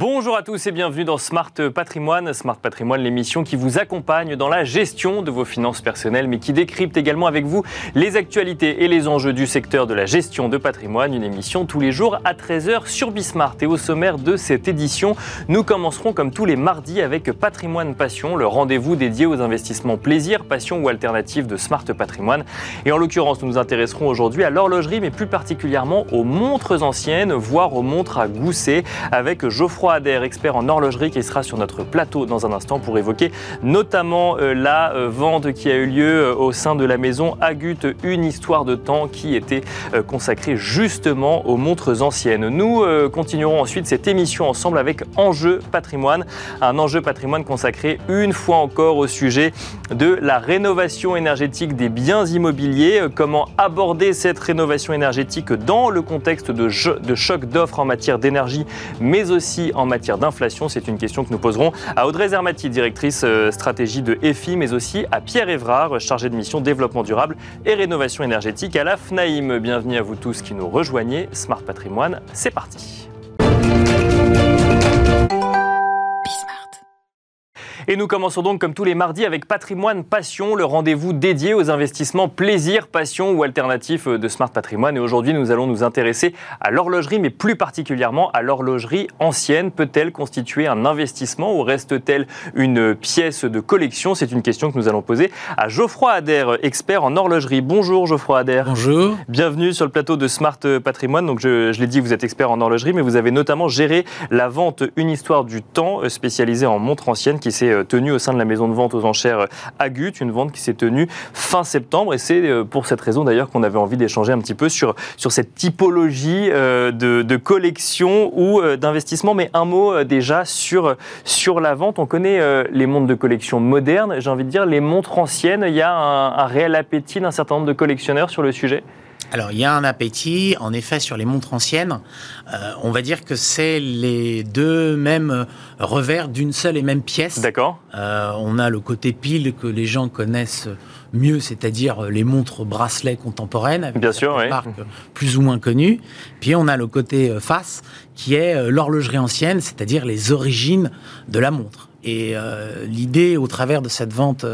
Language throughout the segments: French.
Bonjour à tous et bienvenue dans Smart Patrimoine. Smart Patrimoine, l'émission qui vous accompagne dans la gestion de vos finances personnelles, mais qui décrypte également avec vous les actualités et les enjeux du secteur de la gestion de patrimoine. Une émission tous les jours à 13h sur Bismart. Et au sommaire de cette édition, nous commencerons comme tous les mardis avec Patrimoine Passion, le rendez-vous dédié aux investissements plaisir, passion ou alternative de Smart Patrimoine. Et en l'occurrence, nous nous intéresserons aujourd'hui à l'horlogerie, mais plus particulièrement aux montres anciennes, voire aux montres à gousset, avec Geoffroy Geoffroy Adair, expert en horlogerie, qui sera sur notre plateau dans un instant pour évoquer notamment euh, la euh, vente qui a eu lieu euh, au sein de la maison Agut, une histoire de temps qui était consacrée justement aux montres anciennes. Nous continuerons ensuite cette émission ensemble avec Enjeu patrimoine, un enjeu patrimoine consacré une fois encore au sujet de la rénovation énergétique des biens immobiliers, comment aborder cette rénovation énergétique dans le contexte de, de choc d'offres en matière d'énergie, mais aussi en matière d'inflation C'est une question que nous poserons à Audrey Zermati, directrice euh, stratégie de EFI, mais aussi à Pierre Évrard, chargé de mission développement durable et rénovation énergétique à la FNAIM. Bienvenue à vous tous qui nous rejoignez. Smart Patrimoine, c'est parti. Et nous commençons donc comme tous les mardis avec Patrimoine Passion, le rendez-vous dédié aux investissements plaisir, passion ou alternatifs de Smart Patrimoine. Et aujourd'hui, nous allons nous intéresser à l'horlogerie, mais plus particulièrement à l'horlogerie ancienne. Peut-elle constituer un investissement ou reste-t-elle une pièce de collection? C'est une question que nous allons poser à Geoffroy Adair, expert en horlogerie. Bonjour Geoffroy Adair. Bonjour. Bienvenue sur le plateau de Smart Patrimoine. Donc je, je l'ai dit, vous êtes expert en horlogerie, mais vous avez notamment géré la vente Une histoire du temps spécialisée en montres anciennes qui s'est tenue au sein de la maison de vente aux enchères Agut, une vente qui s'est tenue fin septembre. Et c'est euh, pour cette raison d'ailleurs qu'on avait envie d'échanger un petit peu sur, sur cette typologie euh, de, de collection ou euh, d'investissement. Mais un mot déjà sur, sur la vente. On connaît les montres de collection modernes. J'ai envie de dire les montres anciennes. Il y a un réel appétit d'un certain nombre de collectionneurs sur le sujet? Alors, il y a un appétit, en effet, sur les montres anciennes. Euh, on va dire que c'est les deux mêmes revers d'une seule et même pièce. D'accord. Euh, on a le côté pile que les gens connaissent mieux, c'est-à-dire les montres bracelets contemporaines, avec Bien sûr, marques plus ou moins connues. Puis on a le côté euh, face, qui est l'horlogerie ancienne, c'est-à-dire les origines de la montre. Et l'idée, au travers de cette vente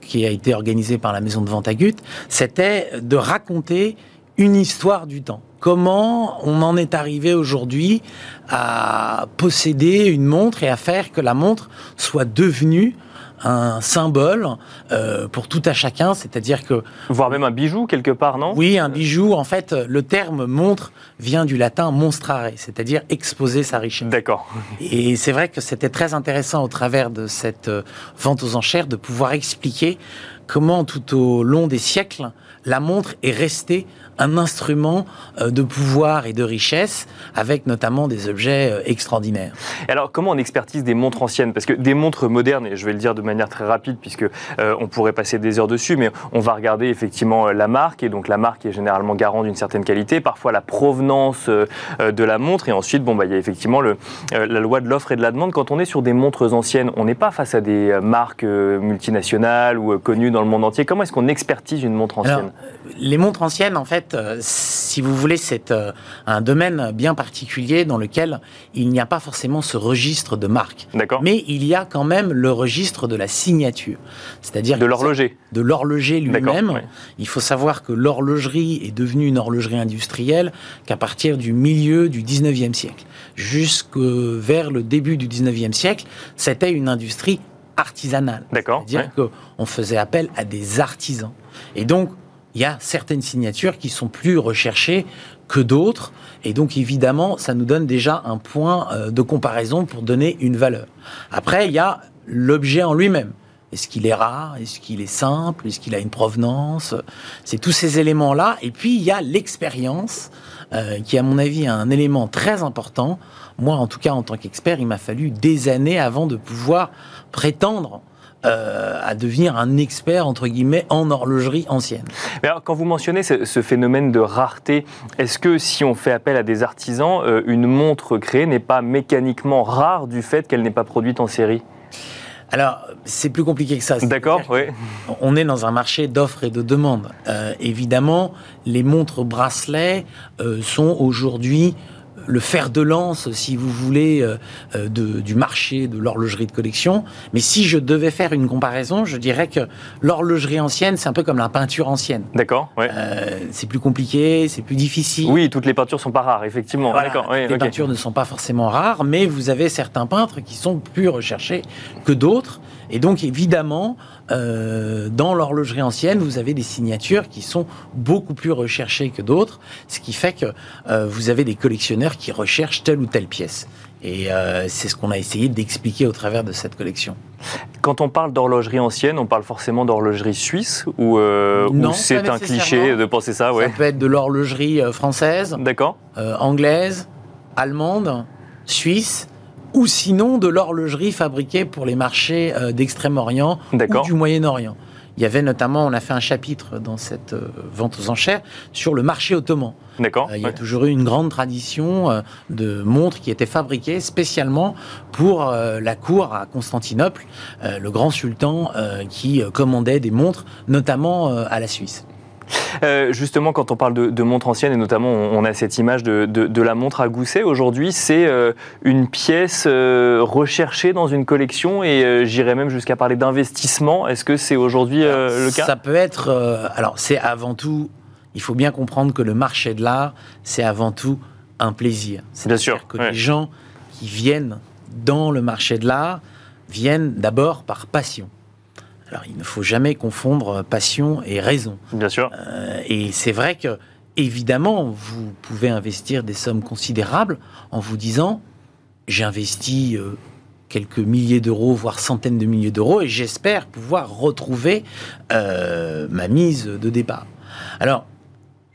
qui a été organisée par la maison de vente Agut, c'était de raconter une histoire du temps. Comment on en est arrivé aujourd'hui à posséder une montre et à faire que la montre soit devenue un symbole euh, pour tout à chacun, c'est-à-dire que... Voire même un bijou quelque part, non? Oui, un bijou. En fait, le terme montre vient du latin monstrare, c'est-à-dire exposer sa richesse. D'accord. Et c'est vrai que c'était très intéressant au travers de cette euh, vente aux enchères de pouvoir expliquer comment tout au long des siècles, la montre est restée un instrument euh, de pouvoir et de richesse, avec notamment des objets euh, extraordinaires. alors, comment on expertise des montres anciennes? Parce que des montres modernes, et je vais le dire de manière très rapide, puisque euh, on pourrait passer des heures dessus, mais on va regarder effectivement la marque, et donc la marque est généralement garant d'une certaine qualité, parfois la provenance de la montre, et ensuite, bon, bah, il y a effectivement le, la loi de l'offre et de la demande. Quand on est sur des montres anciennes, on n'est pas face à des marques multinationales ou connues dans le monde entier. Comment est-ce qu'on expertise une montre ancienne? Les montres anciennes, en fait, euh, si vous voulez, c'est euh, un domaine bien particulier dans lequel il n'y a pas forcément ce registre de marque. D'accord. Mais il y a quand même le registre de la signature. C'est-à-dire de l'horloger. De l'horloger lui-même. Il faut savoir que l'horlogerie est devenue une horlogerie industrielle qu'à partir du milieu du 19e siècle. Jusque vers le début du 19e siècle, c'était une industrie artisanale. D'accord. C'est-à-dire qu'on faisait appel à des artisans. Et donc, il y a certaines signatures qui sont plus recherchées que d'autres. Et donc, évidemment, ça nous donne déjà un point euh, de comparaison pour donner une valeur. Après, il y a l'objet en lui-même. Est-ce qu'il est rare? Est-ce qu'il est simple? Est-ce qu'il a une provenance? C'est tous ces éléments-là. Et puis, il y a l'expérience, euh, qui, à mon avis, est un élément très important. Moi, en tout cas, en tant qu'expert, il m'a fallu des années avant de pouvoir prétendre euh, à devenir un expert, entre guillemets, en horlogerie ancienne. Mais alors, quand vous mentionnez ce, phénomène de rareté, est-ce que si on fait appel à des artisans, euh, une montre créée n'est pas mécaniquement rare du fait qu'elle n'est pas produite en série? Alors, c'est plus compliqué que ça. D'accord, oui. On est dans un marché d'offres et de demandes. Euh, évidemment, les montres bracelets sont aujourd'hui le fer de lance, si vous voulez, euh, euh, de, du marché de l'horlogerie de collection. Mais si je devais faire une comparaison, je dirais que l'horlogerie ancienne, c'est un peu comme la peinture ancienne. D'accord. Ouais. Euh, c'est plus compliqué, c'est plus difficile. Oui, toutes les peintures sont pas rares, effectivement. Voilà, D'accord. les peintures ne sont pas forcément rares, mais vous avez certains peintres qui sont plus recherchés que d'autres. Et donc, évidemment, euh, dans l'horlogerie ancienne, vous avez des signatures qui sont beaucoup plus recherchées que d'autres, ce qui fait que euh, vous avez des collectionneurs qui recherchent telle ou telle pièce. Et euh, c'est ce qu'on a essayé d'expliquer au travers de cette collection. Quand on parle d'horlogerie ancienne, on parle forcément d'horlogerie suisse ou, euh, c'est un cliché de penser ça, ouais. Ça peut être de l'horlogerie française, D'accord. euh, anglaise, allemande, suisse, ou sinon de l'horlogerie fabriquée pour les marchés euh, d'Extrême-Orient ou du Moyen-Orient. Il y avait notamment, on a fait un chapitre dans cette euh, vente aux enchères sur le marché ottoman. D'accord. Euh, il y a ouais. toujours eu une grande tradition de montres qui étaient fabriquées spécialement pour la cour à Constantinople, le grand sultan qui commandait des montres, notamment à la Suisse. Euh, justement, quand on parle de, de montres anciennes, et notamment on, on a cette image de, de- de la montre à gousset, aujourd'hui c'est euh, une pièce euh, recherchée dans une collection et j'irais même jusqu'à parler d'investissement. Est-ce que c'est aujourd'hui le cas? Ça peut être. alors, c'est avant tout. Il faut bien comprendre que le marché de l'art, c'est avant tout un plaisir. Bien sûr, que ouais. les gens qui viennent dans le marché de l'art viennent d'abord par passion. Alors, il ne faut jamais confondre passion et raison. Bien sûr. Euh, et c'est vrai que, évidemment, vous pouvez investir des sommes considérables en vous disant j'ai investi euh, quelques milliers d'euros, voire centaines de milliers d'euros, et j'espère pouvoir retrouver euh, ma mise de départ. Alors,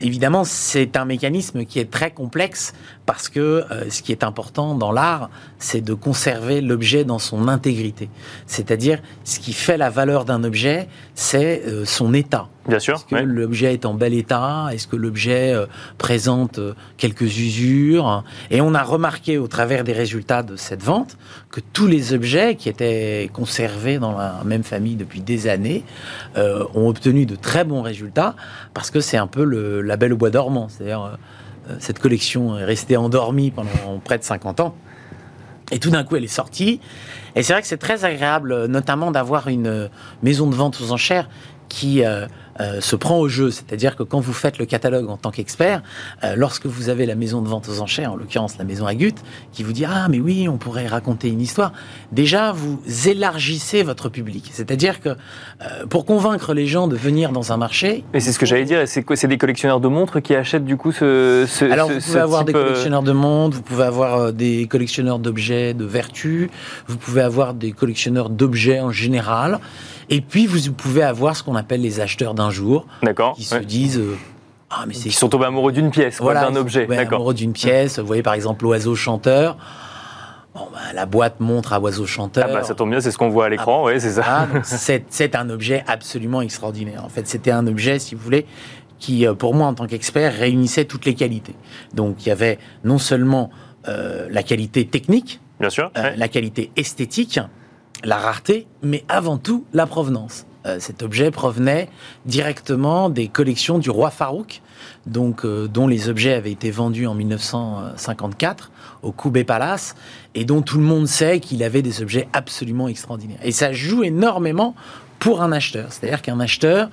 évidemment, c'est un mécanisme qui est très complexe parce que euh, ce qui est important dans l'art, c'est de conserver l'objet dans son intégrité. C'est-à-dire, ce qui fait la valeur d'un objet, c'est euh, son état. Bien sûr. Est-ce que ouais. l'objet est en bel état? Est-ce que l'objet euh, présente euh, quelques usures? Et on a remarqué au travers des résultats de cette vente que tous les objets qui étaient conservés dans la même famille depuis des années euh, ont obtenu de très bons résultats parce que c'est un peu le label au bois dormant. C'est-à-dire, euh, cette collection est restée endormie pendant près de 50 ans. Et tout d'un coup, elle est sortie. Et c'est vrai que c'est très agréable, notamment d'avoir une maison de vente aux enchères qui euh, euh, se prend au jeu. C'est-à-dire que quand vous faites le catalogue en tant qu'expert, euh, lorsque vous avez la maison de vente aux enchères, en l'occurrence la maison Agut, qui vous dit Ah, mais oui, on pourrait raconter une histoire, déjà vous élargissez votre public. C'est-à-dire que euh, pour convaincre les gens de venir dans un marché, Et c'est ce que j'allais dire. C'est quoi C'est des collectionneurs de montres qui achètent du coup ce. ce Alors, ce- vous pouvez avoir des euh, collectionneurs de montres, vous pouvez avoir euh, des collectionneurs d'objets de vertu, vous pouvez avoir des collectionneurs d'objets en général, et puis vous pouvez avoir ce qu'on appelle les acheteurs d'un jour, D'accord. qui se ouais. disent euh, Ah, mais c'est Qui sont tombés amoureux d'une pièce, voilà, d'un objet. D'accord. amoureux d'une pièce. Vous voyez par exemple l'oiseau chanteur. Bon, bah, la boîte montre à oiseau chanteur. Ah bah ça tombe bien, c'est ce qu'on voit à l'écran, ouais, c'est ça. Ah, c'est un objet absolument extraordinaire. En fait, c'était un objet, si vous voulez, qui, euh, pour moi, en tant qu'expert, réunissait toutes les qualités. Donc, il y avait non seulement euh, la qualité technique, Bien sûr. euh, ouais. la qualité esthétique, la rareté, mais avant tout la provenance. Euh, cet objet provenait directement des collections du roi Farouk, donc, euh, dont les objets avaient été vendus en 1954 au Koubé Palace, et dont tout le monde sait qu'il avait des objets absolument extraordinaires. Et ça joue énormément pour un acheteur. C'est-à-dire qu'un acheteur,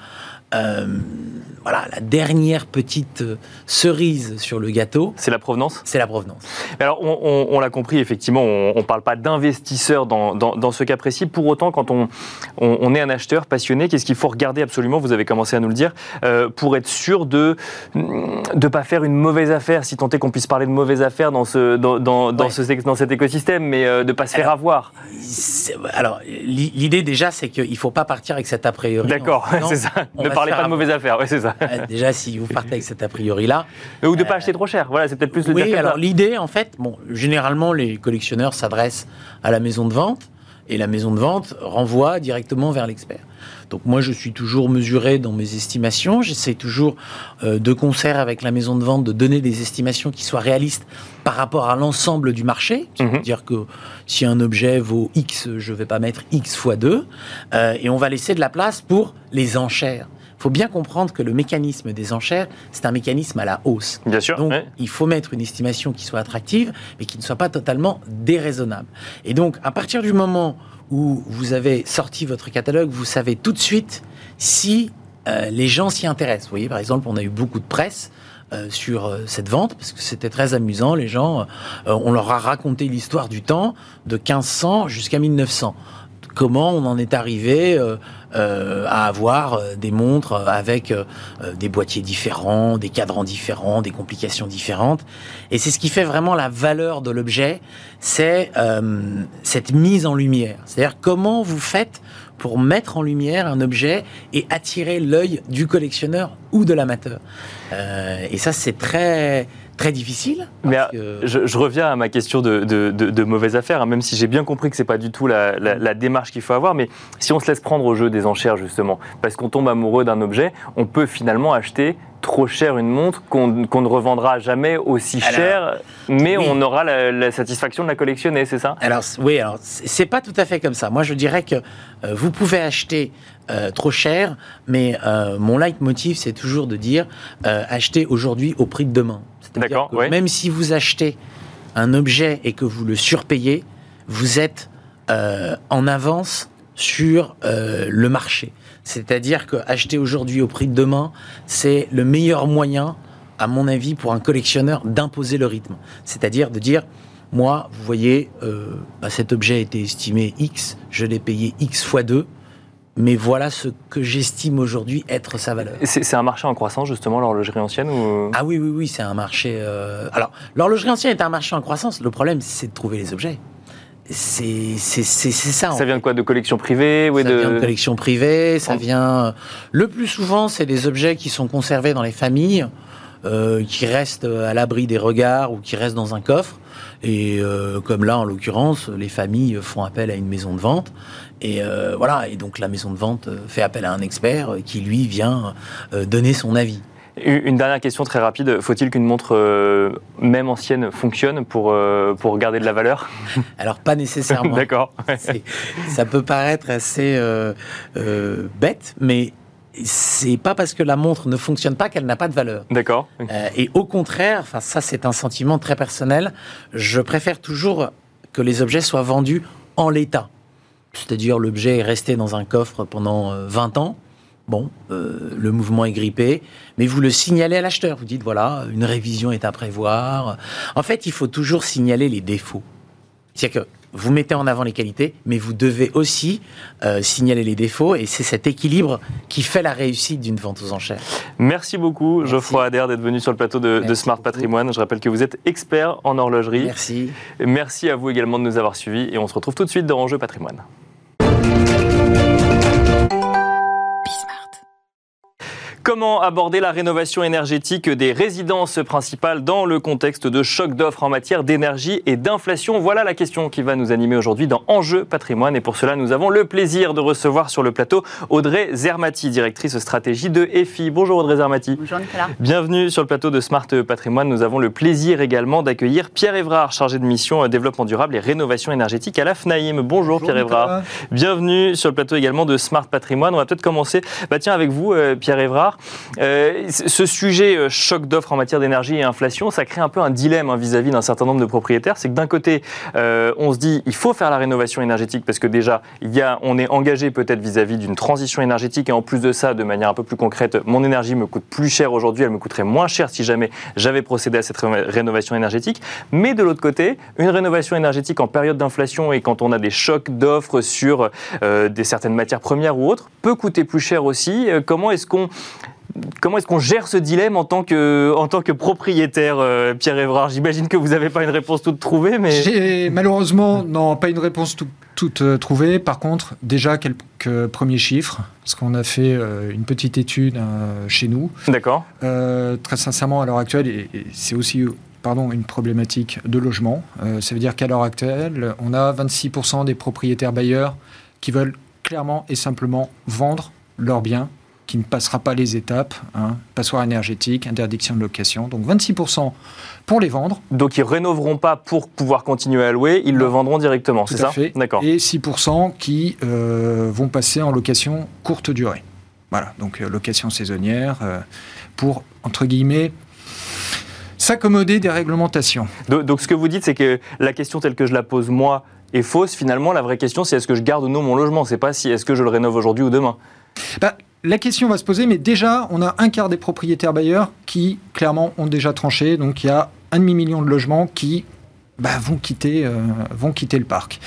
euh, voilà, la dernière petite euh, cerise sur le gâteau, C'est la provenance? C'est la provenance. Alors, on, on- on l'a compris, effectivement, on ne parle pas d'investisseur dans, dans- dans ce cas précis. Pour autant, quand on, on- est un acheteur passionné, qu'est-ce qu'il faut regarder absolument? Vous avez commencé à nous le dire, euh, pour être sûr de ne pas faire une mauvaise affaire, si tant est qu'on puisse parler de mauvaise affaire dans, ce, dans, dans, Ouais. ce, dans cet écosystème, mais euh, de ne pas se faire avoir. Alors, l'i- l'idée déjà, c'est qu'il ne faut pas partir avec cet a priori. D'accord, c'est ça. on Ne va parlez pas de mauvaise affaire, ouais, c'est ça. Euh, Déjà, si vous partez avec cet a priori-là. Ou de ne pas acheter trop cher, voilà, c'est peut-être plus le Oui, alors l'idée, en fait, bon, généralement, les collectionneurs s'adressent à la maison de vente et la maison de vente renvoie directement vers l'expert. Donc moi, je suis toujours mesuré dans mes estimations. J'essaie toujours, euh, de concert avec la maison de vente, de donner des estimations qui soient réalistes par rapport à l'ensemble du marché. Mhm. C'est-à-dire que si un objet vaut X, je ne vais pas mettre X fois 2. et on va laisser de la place pour les enchères. Faut bien comprendre que le mécanisme des enchères, c'est un mécanisme à la hausse. Bien sûr. Donc, il faut mettre une estimation qui soit attractive, mais qui ne soit pas totalement déraisonnable. Et donc, à partir du moment où vous avez sorti votre catalogue, vous savez tout de suite si euh, les gens s'y intéressent. Vous voyez, par exemple, on a eu beaucoup de presse. Euh, sur euh, cette vente parce que c'était très amusant. Les gens, on leur a raconté l'histoire du temps de 1500 jusqu'à 1900 comment on en est arrivé euh, euh, à avoir euh, des montres avec des boîtiers différents, des cadrans différents, des complications différentes. Et c'est ce qui fait vraiment la valeur de l'objet, c'est cette mise en lumière. C'est-à-dire comment vous faites pour mettre en lumière un objet et attirer l'œil du collectionneur ou de l'amateur. et ça, c'est très très difficile. Mais euh, je, reviens à ma question de, de, mauvaise affaire, hein, même si j'ai bien compris que c'est pas du tout la, démarche qu'il faut avoir. Mais si on se laisse prendre au jeu des enchères justement, parce qu'on tombe amoureux d'un objet, on peut finalement acheter trop cher une montre qu'on ne revendra jamais aussi cher, mais on aura la, satisfaction de la collectionner, c'est ça? Alors oui, alors c'est pas tout à fait comme ça. Moi, je dirais que euh, vous pouvez acheter euh, trop cher, mais mon leitmotiv, c'est toujours de dire acheter aujourd'hui au prix de demain. Même si vous achetez un objet et que vous le surpayez, vous êtes euh, en avance sur euh, le marché. C'est-à-dire que acheter aujourd'hui au prix de demain, c'est le meilleur moyen, à mon avis, pour un collectionneur d'imposer le rythme. C'est-à-dire de dire, moi, vous voyez, euh, bah, cet objet a été estimé X, je l'ai payé X fois 2, mais voilà ce que j'estime aujourd'hui être sa valeur. C'est un marché en croissance, justement, l'horlogerie ancienne ou... Ah oui, oui, oui, c'est un marché... Euh, alors, l'horlogerie ancienne est un marché en croissance. Le problème, c'est de trouver les objets. C'est ça. Ça vient de quoi? De collections privées Ça vient de collections privées, ça vient... Le plus souvent, c'est des objets qui sont conservés dans les familles, euh, qui restent à l'abri des regards ou qui restent dans un coffre. Et euh, comme là, en l'occurrence, les familles font appel à une maison de vente. Et euh, voilà, et donc la maison de vente fait appel à un expert qui, lui, vient euh, donner son avis. Une dernière question très rapide. Faut-il qu'une montre, même ancienne, fonctionne pour, pour garder de la valeur? Alors, pas nécessairement. D'accord. Ça peut paraître assez bête, mais c'est pas parce que la montre ne fonctionne pas qu'elle n'a pas de valeur. D'accord. Euh, et au contraire, enfin ça c'est un sentiment très personnel, je préfère toujours que les objets soient vendus en l'état. C'est-à-dire l'objet est resté dans un coffre pendant 20 euh, ans. Bon, euh, le mouvement est grippé, mais vous le signalez à l'acheteur. Vous dites voilà, une révision est à prévoir. En fait, il faut toujours signaler les défauts. C'est-à-dire que vous mettez en avant les qualités, mais vous devez aussi euh, signaler les défauts, et c'est cet équilibre qui fait la réussite d'une vente aux enchères. Merci beaucoup, Geoffroy Adair, d'être venu sur le plateau de, de Smart Patrimoine. Je rappelle que vous êtes expert en horlogerie. Merci. Merci à vous également de nous avoir suivis, et on se retrouve tout de suite dans Enjeu Patrimoine. Comment aborder la rénovation énergétique des résidences principales dans le contexte de choc d'offres en matière d'énergie et d'inflation? Voilà la question qui va nous animer aujourd'hui dans Enjeu patrimoine. Et pour cela, nous avons le plaisir de recevoir sur le plateau Audrey Zermati, directrice stratégie de EFI. Bonjour Audrey Zermati. Bonjour Nicolas. Bienvenue sur le plateau de Smart Patrimoine. Nous avons le plaisir également d'accueillir Pierre Évrard, chargé de mission euh, développement durable et rénovation énergétique à la FNAIM. Bonjour, Pierre Évrard. Bienvenue sur le plateau également de Smart Patrimoine. On va peut-être commencer bah, tiens, avec vous, euh, Pierre Évrard. Euh, ce sujet euh, choc d'offres en matière d'énergie et inflation, ça crée un peu un dilemme hein, vis-à-vis d'un certain nombre de propriétaires. C'est que d'un côté, euh, on se dit il faut faire la rénovation énergétique parce que déjà, on est engagé peut-être vis-à-vis d'une transition énergétique et en plus de ça, de manière un peu plus concrète, mon énergie me coûte plus cher aujourd'hui, elle me coûterait moins cher si jamais j'avais procédé à cette rénovation énergétique. Mais de l'autre côté, une rénovation énergétique en période d'inflation et quand on a des chocs d'offres sur des certaines matières premières ou autres peut coûter plus cher aussi. comment est-ce qu'on Comment est-ce qu'on gère ce dilemme en tant que, en tant que propriétaire, euh, Pierre Évrard? J'imagine que vous n'avez pas une réponse toute trouvée, mais... J'ai malheureusement, non, pas une réponse toute euh, trouvée. Par contre, déjà quelques premiers chiffres, parce qu'on a fait euh, une petite étude chez nous. D'accord. très sincèrement, à l'heure actuelle, et, c'est aussi pardon, une problématique de logement. ça veut dire qu'à l'heure actuelle, on a 26% des propriétaires bailleurs qui veulent clairement et simplement vendre leurs biens qui ne passera pas les étapes, hein, passoire énergétique, interdiction de location. Donc 26% pour les vendre. Donc ils rénoveront pas pour pouvoir continuer à louer, ils le vendront directement, c'est ça. D'accord. Et 6% qui euh, vont passer en location courte durée. Voilà, donc location saisonnière pour, entre guillemets, s'accommoder des réglementations. Donc, ce que vous dites, c'est que la question telle que je la pose moi est fausse. Finalement, la vraie question, c'est est-ce que je garde ou non mon logement? C'est pas si est-ce que je le rénove aujourd'hui ou demain? Bah, la question va se poser, mais déjà, on a un quart des propriétaires bailleurs qui, clairement, ont déjà tranché. Donc, il y a un demi-million de logements qui bah, vont, quitter, euh, vont quitter le parc.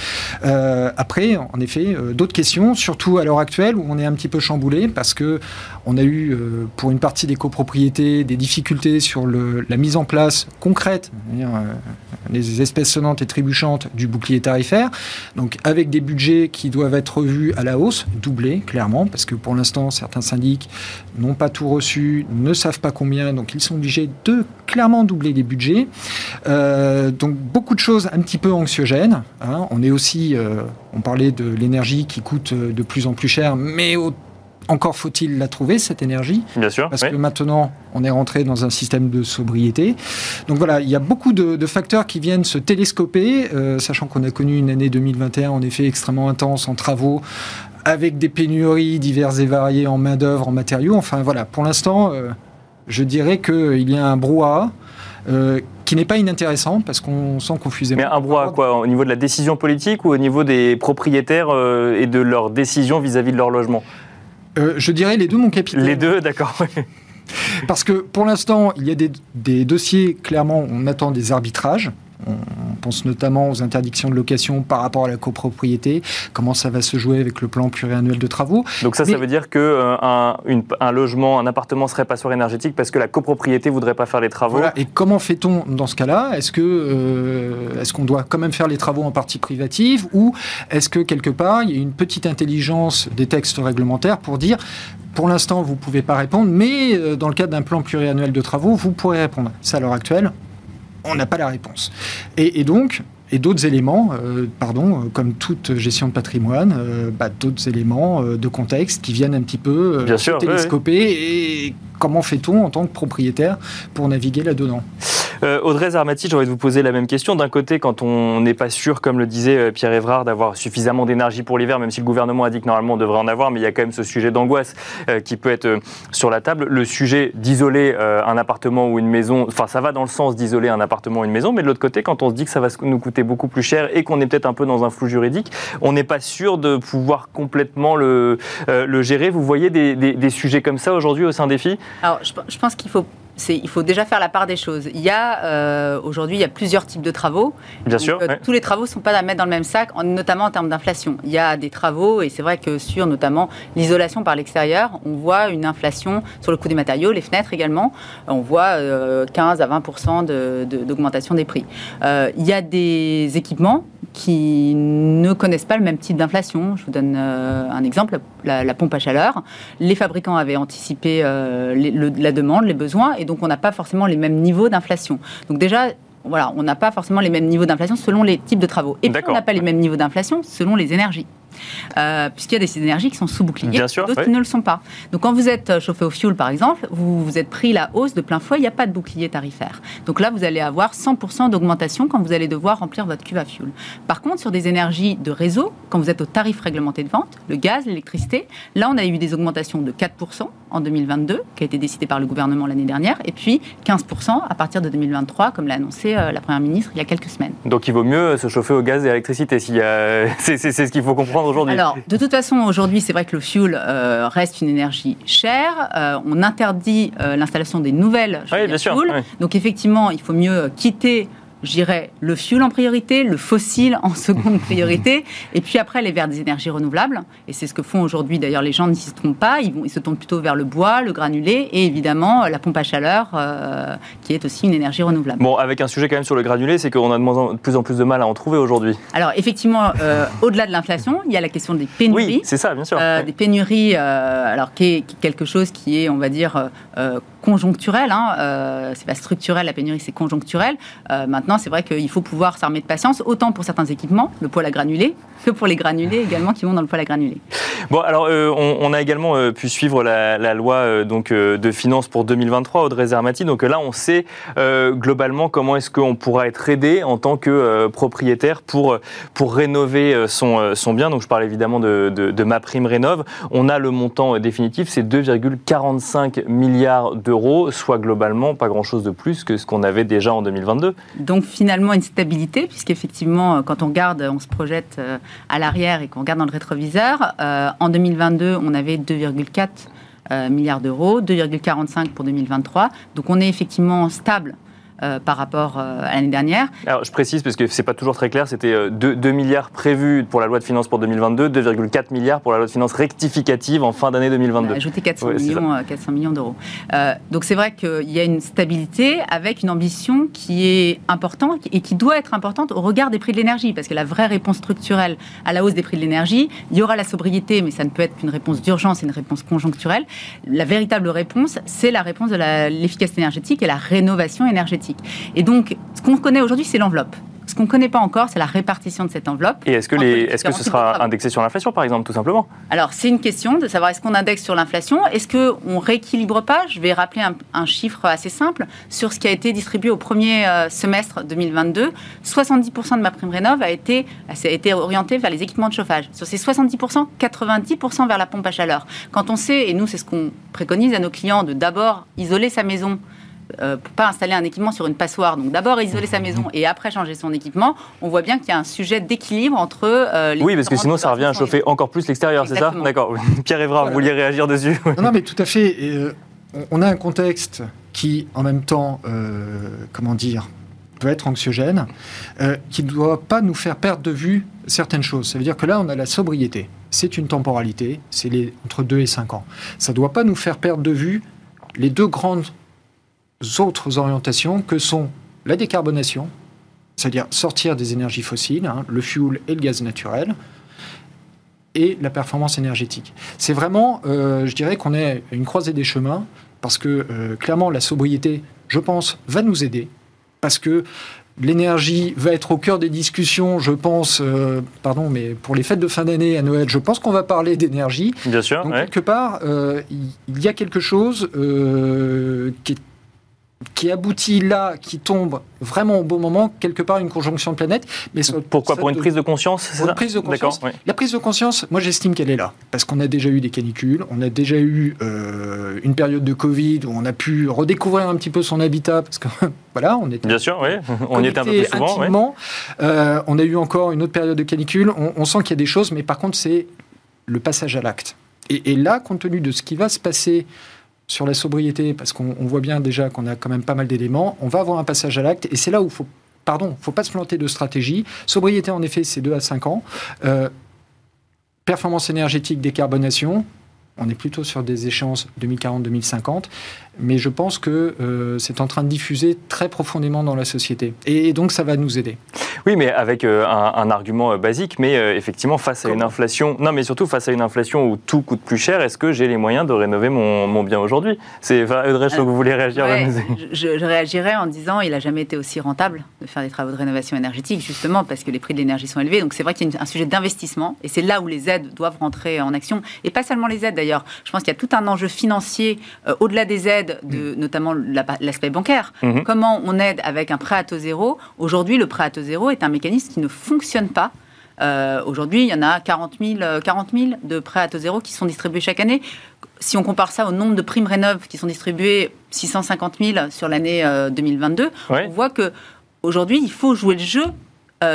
Euh, après, en effet, euh, d'autres questions, surtout à l'heure actuelle où on est un petit peu chamboulé parce que on a eu, pour une partie des copropriétés, des difficultés sur la mise en place concrète, les espèces sonnantes et trébuchantes du bouclier tarifaire. Donc, avec des budgets qui doivent être revus à la hausse, doublés, clairement, parce que pour l'instant, certains syndics n'ont pas tout reçu, ne savent pas combien, donc ils sont obligés de clairement doubler les budgets. donc, beaucoup de choses un petit peu anxiogènes. Hein. On est aussi, euh, on parlait de l'énergie qui coûte euh, de plus en plus cher, mais encore faut-il la trouver, cette énergie. Bien sûr. Parce que maintenant, on est rentré dans un système de sobriété. Donc voilà, il y a beaucoup de, facteurs qui viennent se télescoper, euh, sachant qu'on a connu une année 2021 en effet extrêmement intense en travaux, avec des pénuries diverses et variées en main-d'œuvre, en matériaux. Enfin voilà, pour l'instant, je dirais qu'il y a un brouhaha. Euh, qui n'est pas inintéressant parce qu'on sent confusément. Mais un brouhaha quoi Au niveau de la décision politique ou au niveau des propriétaires euh, et de leurs décisions vis-à-vis de leur logement? Euh, Je dirais les deux, mon capitaine. Les deux, d'accord. parce que pour l'instant, il y a des, des dossiers, clairement, on attend des arbitrages. On pense notamment aux interdictions de location par rapport à la copropriété, comment ça va se jouer avec le plan pluriannuel de travaux? Donc ça, ça veut dire qu'un euh, un, logement, un appartement serait passoire énergétique parce que la copropriété voudrait pas faire les travaux. Voilà. Et comment fait-on dans ce cas-là? Est-ce que euh, est-ce qu'on doit quand même faire les travaux en partie privative ou est-ce que quelque part il y a une petite intelligence des textes réglementaires pour dire pour l'instant, vous ne pouvez pas répondre, mais euh, dans le cadre d'un plan pluriannuel de travaux, vous pourrez répondre. C'est à l'heure actuelle, on n'a pas la réponse. Et, donc, et d'autres éléments, euh, pardon, euh, comme toute gestion de patrimoine, euh, bah, d'autres éléments de contexte qui viennent un petit peu Bien sûr, télescoper. Et comment fait-on en tant que propriétaire pour naviguer là-dedans? Euh, Audrey Zarmati, j'aurais de vous poser la même question. D'un côté, quand on n'est pas sûr, comme le disait euh, Pierre Évrard, d'avoir suffisamment d'énergie pour l'hiver, même si le gouvernement a dit que normalement on devrait en avoir, mais il y a quand même ce sujet d'angoisse euh, qui peut être sur la table. Le sujet d'isoler un appartement ou une maison, enfin ça va dans le sens d'isoler un appartement ou une maison, mais de l'autre côté, quand on se dit que ça va nous coûter beaucoup plus cher et qu'on est peut-être un peu dans un flou juridique, on n'est pas sûr de pouvoir complètement le, gérer. Vous voyez des, des sujets comme ça aujourd'hui au sein des filles? Alors je pense qu'il faut il faut déjà faire la part des choses. Il y a euh, aujourd'hui, il y a plusieurs types de travaux. Bien sûr. Euh, tous les travaux ne sont pas à mettre dans le même sac, notamment en termes d'inflation. Il y a des travaux, et c'est vrai que sur notamment l'isolation par l'extérieur, on voit une inflation sur le coût des matériaux, les fenêtres également. On voit 15 euh, à 20 d'augmentation des prix. il y a des équipements qui ne connaissent pas le même type d'inflation. Je vous donne un exemple, la, pompe à chaleur. Les fabricants avaient anticipé la demande, les besoins, et donc on n'a pas forcément les mêmes niveaux d'inflation. Donc déjà, voilà, on n'a pas forcément les mêmes niveaux d'inflation selon les types de travaux. Et puis on n'a pas les mêmes niveaux d'inflation selon les énergies. Euh, puisqu'il y a des énergies qui sont sous bouclier, d'autres qui ne le sont pas. Donc quand vous êtes euh, chauffé au fioul, par exemple, vous vous êtes pris la hausse de plein fouet, il n'y a pas de bouclier tarifaire. Donc là, vous allez avoir 100% d'augmentation quand vous allez devoir remplir votre cuve à fioul. Par contre, sur des énergies de réseau, quand vous êtes au tarif réglementé de vente, le gaz, l'électricité, là, on a eu des augmentations de 4% en 2022, qui a été décidé par le gouvernement l'année dernière, et puis 15% à partir de 2023, comme l'a annoncé euh, la Première ministre il y a quelques semaines. Donc il vaut mieux se chauffer au gaz et à l'électricité, c'est ce qu'il faut comprendre aujourd'hui. Alors, de toute façon, aujourd'hui, c'est vrai que le fuel euh, reste une énergie chère. Euh, on interdit l'installation des nouvelles oui, bien sûr, Donc effectivement, il faut mieux quitter j'irais le fuel en priorité, le fossile en seconde priorité, et puis après les vers des énergies renouvelables. Et c'est ce que font aujourd'hui d'ailleurs les gens ne s'y trompent pas, ils, vont, ils se tournent plutôt vers le bois, le granulé et évidemment la pompe à chaleur euh, qui est aussi une énergie renouvelable. Bon, avec un sujet quand même sur le granulé, c'est qu'on a de, plus en plus de mal à en trouver aujourd'hui. Alors effectivement, euh, au-delà de l'inflation, il y a la question des pénuries. Oui, c'est ça, bien sûr. Euh, des pénuries, alors qui est quelque chose qui est, on va dire, conjoncturel. Hein, euh, c'est pas structurel, la pénurie, c'est conjoncturel. Euh, maintenant, c'est vrai qu'il faut pouvoir s'armer de patience, autant pour certains équipements, le poêle à granulés, que pour les granulés également qui vont dans le poêle à granulés. Bon, alors euh, on, a également pu suivre la, loi donc de finances pour 2023, Audrey Zermati. Donc là, on sait globalement comment est-ce qu'on pourra être aidé en tant que propriétaire pour pour rénover son, son bien. Donc je parle évidemment de, de, ma prime rénove. On a le montant définitif, c'est 2,45 milliards soit globalement pas grand-chose de plus que ce qu'on avait déjà en 2022. Donc finalement une stabilité, puisqu'effectivement quand on regarde, on se projette à l'arrière et qu'on regarde dans le rétroviseur, euh, en 2022, on avait 2,4 euh, milliards d'euros, 2,45 pour 2023. Donc on est effectivement stable euh, par rapport euh, à l'année dernière. Alors je précise parce que c'est pas toujours très clair, c'était 2, euh, milliards prévus pour la loi de finances pour 2022, 2,4 milliards pour la loi de finances rectificative en fin d'année 2022. ajouté 400 millions, 400 millions d'euros. donc c'est vrai qu'il y a une stabilité avec une ambition qui est importante et qui doit être importante au regard des prix de l'énergie, parce que la vraie réponse structurelle à la hausse des prix de l'énergie, il y aura la sobriété, mais ça ne peut être qu'une réponse d'urgence, et une réponse conjoncturelle. La véritable réponse, c'est la réponse de l'efficacité énergétique et la rénovation énergétique. Et donc, ce qu'on connaît aujourd'hui, c'est l'enveloppe. Ce qu'on ne connaît pas encore, c'est la répartition de cette enveloppe. Et est-ce que, les, est-ce que ce sera indexé sur l'inflation, par exemple, tout simplement Alors, c'est une question de savoir est-ce qu'on indexe sur l'inflation Est-ce qu'on rééquilibre pas? Je vais rappeler un, chiffre assez simple. Sur ce qui a été distribué au premier euh, semestre 2022, 70% de ma prime rénov a été, a été orienté vers les équipements de chauffage. Sur ces 70%, 90% vers la pompe à chaleur. Quand on sait, et nous, c'est ce qu'on préconise à nos clients, de d'abord isoler sa maison euh, pour pas installer un équipement sur une passoire. Donc d'abord isoler sa maison et après changer son équipement. On voit bien qu'il y a un sujet d'équilibre entre euh, les Oui, parce que sinon ça revient à chauffer encore plus l'extérieur, c'est ça D'accord. Pierre Évrard, vous vouliez réagir dessus non, mais tout à fait. Euh, on a un contexte qui, en même temps, comment dire, peut être anxiogène, qui ne doit pas nous faire perdre de vue certaines choses. Ça veut dire que là, on a la sobriété. C'est une temporalité, c'est entre 2 et 5 ans. Ça ne doit pas nous faire perdre de vue les deux grandes autres orientations que sont la décarbonation, c'est-à-dire sortir des énergies fossiles, hein, le fuel et le gaz naturel, et la performance énergétique. C'est vraiment, euh, je dirais qu'on est à une croisée des chemins, parce que euh, clairement la sobriété, je pense, va nous aider, parce que l'énergie va être au cœur des discussions, je pense, euh, pardon, mais pour les fêtes de fin d'année à Noël, je pense qu'on va parler d'énergie. Bien sûr. Donc, quelque part, il y a quelque chose qui est qui aboutit là, qui tombe vraiment au bon moment, quelque part une conjonction de planètes. Mais Pourquoi Pour une prise de conscience Pour une prise de conscience. La prise de conscience, moi j'estime qu'elle est là. Parce qu'on a déjà eu des canicules, on a déjà eu euh, une période de Covid où on a pu redécouvrir un petit peu son habitat, parce que voilà, on était. Bien sûr, oui, on y était un peu plus souvent. Euh, on a eu encore une autre période de canicule, on, sent qu'il y a des choses, mais par contre c'est le passage à l'acte. Et, et là, compte tenu de ce qui va se passer sur la sobriété, parce qu'on voit bien déjà qu'on a quand même pas mal d'éléments, on va avoir un passage à l'acte, et c'est là où il faut, pardon, faut pas se planter de stratégie. Sobriété, en effet, c'est 2 à 5 ans. Euh, performance énergétique, décarbonation, on est plutôt sur des échéances 2040-2050, mais je pense que euh, c'est en train de diffuser très profondément dans la société. Et, donc, ça va nous aider. Oui, mais avec euh, un, argument euh, basique, mais effectivement, face à une inflation, non, mais surtout face à une inflation où tout coûte plus cher, est-ce que j'ai les moyens de rénover mon, bien aujourd'hui? C'est Audrey, je vous voulez réagir je, je, réagirais en disant il n'a jamais été aussi rentable de faire des travaux de rénovation énergétique, justement parce que les prix de l'énergie sont élevés. Donc, c'est vrai qu'il y a un sujet d'investissement, et c'est là où les aides doivent rentrer en action, et pas seulement les aides d'ailleurs je pense qu'il y a tout un enjeu financier euh, au-delà des aides, de, mm. notamment l'aspect bancaire. Mm-hmm. Comment on aide avec un prêt à taux zéro? Aujourd'hui, le prêt à taux zéro est un mécanisme qui ne fonctionne pas. Euh, aujourd'hui, il y en a 40 000, 40 000 de prêts à taux zéro qui sont distribués chaque année. Si on compare ça au nombre de primes rénov qui sont distribuées, 650 000 sur l'année 2022, euh, on voit que aujourd'hui, il faut jouer le jeu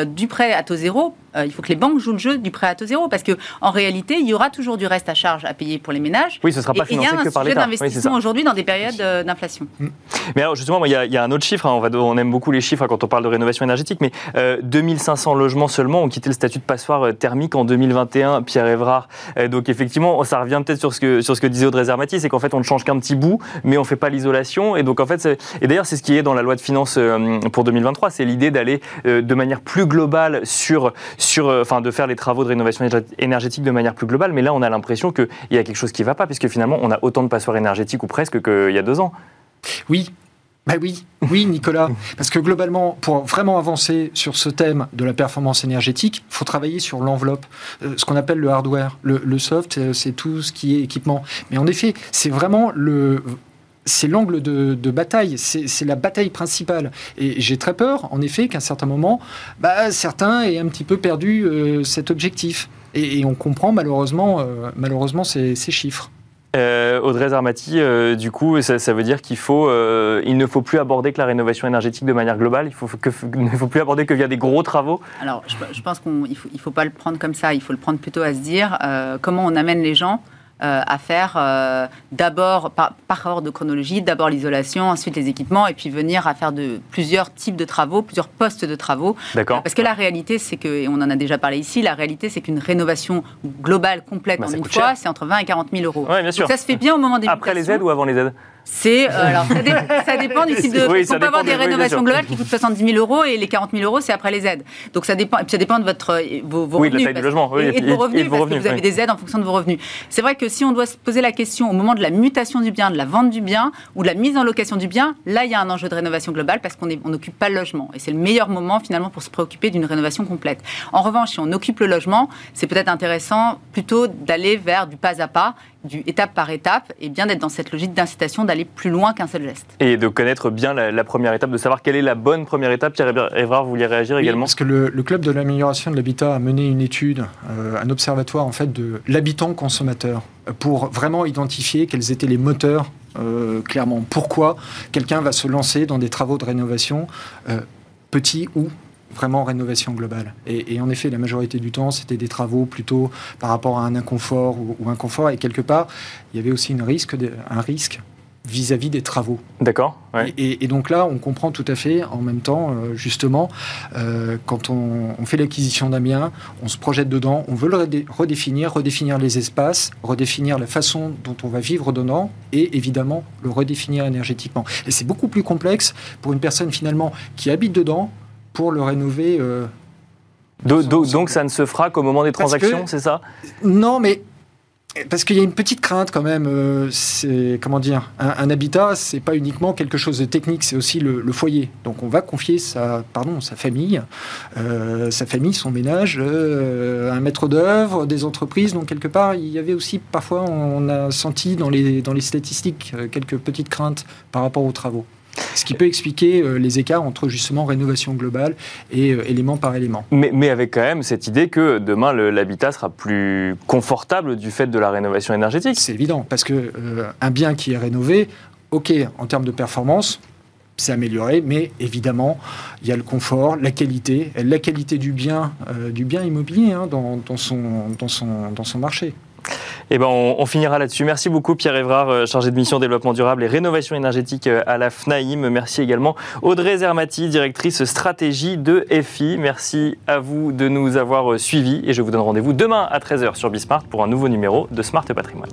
du prêt à taux zéro euh, il faut que les banques jouent le jeu du prêt à taux zéro parce que en réalité, il y aura toujours du reste à charge à payer pour les ménages. Oui, ce sera pas financé que par l'État. Il y a un sujet d'investissement aujourd'hui dans des périodes euh, d'inflation. Mm. Mais alors justement, il y, a, un autre chiffre. Hein, on, va, on, aime beaucoup les chiffres hein, quand on parle de rénovation énergétique, mais 2500 euh, logements seulement ont quitté le statut de passoire thermique en 2021. Pierre Évrard. donc effectivement, ça revient peut-être sur ce que sur ce que disait Audrey Zermati, c'est qu'en fait on ne change qu'un petit bout, mais on fait pas l'isolation. Et donc en fait, et d'ailleurs c'est ce qui est dans la loi de finances pour 2023, c'est l'idée d'aller de manière plus globale sur sur, enfin de faire les travaux de rénovation énergétique de manière plus globale, mais là, on a l'impression qu'il y a quelque chose qui ne va pas, puisque finalement, on a autant de passoires énergétiques ou presque qu'il y a deux ans. Oui, ben oui, oui, Nicolas. Parce que globalement, pour vraiment avancer sur ce thème de la performance énergétique, il faut travailler sur l'enveloppe, euh, ce qu'on appelle le hardware. Le, soft, euh, c'est tout ce qui est équipement. Mais en effet, c'est vraiment le, c'est l'angle de, bataille, c'est la bataille principale. Et j'ai très peur, en effet, qu'à un certain moment, bah, certains aient un petit peu perdu euh, cet objectif. Et, on comprend malheureusement, malheureusement ces chiffres. Euh, Audrey Zarmati, euh, du coup, ça, veut dire qu'il faut, euh, il ne faut plus aborder que la rénovation énergétique de manière globale. Il faut que, ne faut plus aborder que via des gros travaux. Alors, je, pense qu'il ne faut, il faut pas le prendre comme ça. Il faut le prendre plutôt à se dire comment on amène les gens euh, à faire euh, d'abord, par, ordre de chronologie, d'abord l'isolation, ensuite les équipements, et puis venir à faire de plusieurs types de travaux, plusieurs postes de travaux. D'accord. Parce que la réalité, c'est que, et on en a déjà parlé ici, la réalité, c'est qu'une rénovation globale complète bah, en une fois, c'est entre 20 et 40 000 euros. Ouais, bien sûr. ça se fait bien au moment des Après les aides ou avant les aides? C'est euh, alors ça, dépend du type de. on peut avoir des rénovations globales qui coûtent 70 000 euros et les 40 000 euros c'est après les aides. Donc ça dépend. Et puis ça dépend de votre vos, vos revenus. De la logement, et, de vos revenus parce que vous avez des aides en fonction de vos revenus. C'est vrai que si on doit se poser la question au moment de la mutation du bien, de la vente du bien ou de la mise en location du bien, là il y a un enjeu de rénovation globale parce qu'on n'occupe pas le logement et c'est le meilleur moment finalement pour se préoccuper d'une rénovation complète. En revanche, si on occupe le logement, c'est peut-être intéressant plutôt d'aller vers du pas à pas du étape par étape et bien d'être dans cette logique d'incitation d'aller plus loin qu'un seul geste. Et de connaître bien la, première étape, de savoir quelle est la bonne première étape. Pierre Évrard, vous vouliez réagir également Parce que le, Club de l'amélioration de l'habitat a mené une étude, euh, un observatoire en fait de l'habitant consommateur, pour vraiment identifier quels étaient les moteurs, euh, clairement. Pourquoi quelqu'un va se lancer dans des travaux de rénovation, euh, petits ou vraiment rénovation globale. Et, en effet, la majorité du temps, c'était des travaux plutôt par rapport à un inconfort ou, un confort. Et quelque part, il y avait aussi une risque un risque vis-à-vis des travaux. D'accord. Et, donc là, on comprend tout à fait, en même temps, euh, justement, euh, quand on, fait l'acquisition d'un bien, on se projette dedans, on veut le redéfinir, redéfinir les espaces, redéfinir la façon dont on va vivre dedans, et évidemment, le redéfinir énergétiquement. Et c'est beaucoup plus complexe pour une personne finalement qui habite dedans, pour le rénover. Euh, donc ça ne se fera qu'au moment des transactions, c'est ça? Non, mais parce qu'il y a une petite crainte quand même. Euh, c'est comment dire un, habitat, c'est pas uniquement quelque chose de technique, c'est aussi le, foyer. Donc on va confier sa, pardon, sa famille, euh, sa famille, son ménage, un maître d'œuvre, des entreprises. Donc quelque part, il y avait aussi parfois, on a senti dans les dans les statistiques quelques petites craintes par rapport aux travaux. Ce qui peut expliquer euh, les écarts entre justement rénovation globale et euh, élément par élément. Mais, avec quand même cette idée que demain l'habitat sera plus confortable du fait de la rénovation énergétique. C'est évident, parce que euh, un bien qui est rénové, ok, en termes de performance, c'est amélioré, mais évidemment, il y a le confort, la qualité, la qualité du bien, du bien immobilier hein, dans, son, dans, son, dans son marché. Eh ben, on, finira là-dessus. Merci beaucoup Pierre Évrard, euh, chargé de mission développement durable et rénovation énergétique euh, à la FNAIM. Merci également Audrey Zermati, directrice stratégie de FI. Merci à vous de nous avoir euh, suivis et je vous donne rendez-vous demain à 13h sur Bismart pour un nouveau numéro de Smart Patrimoine.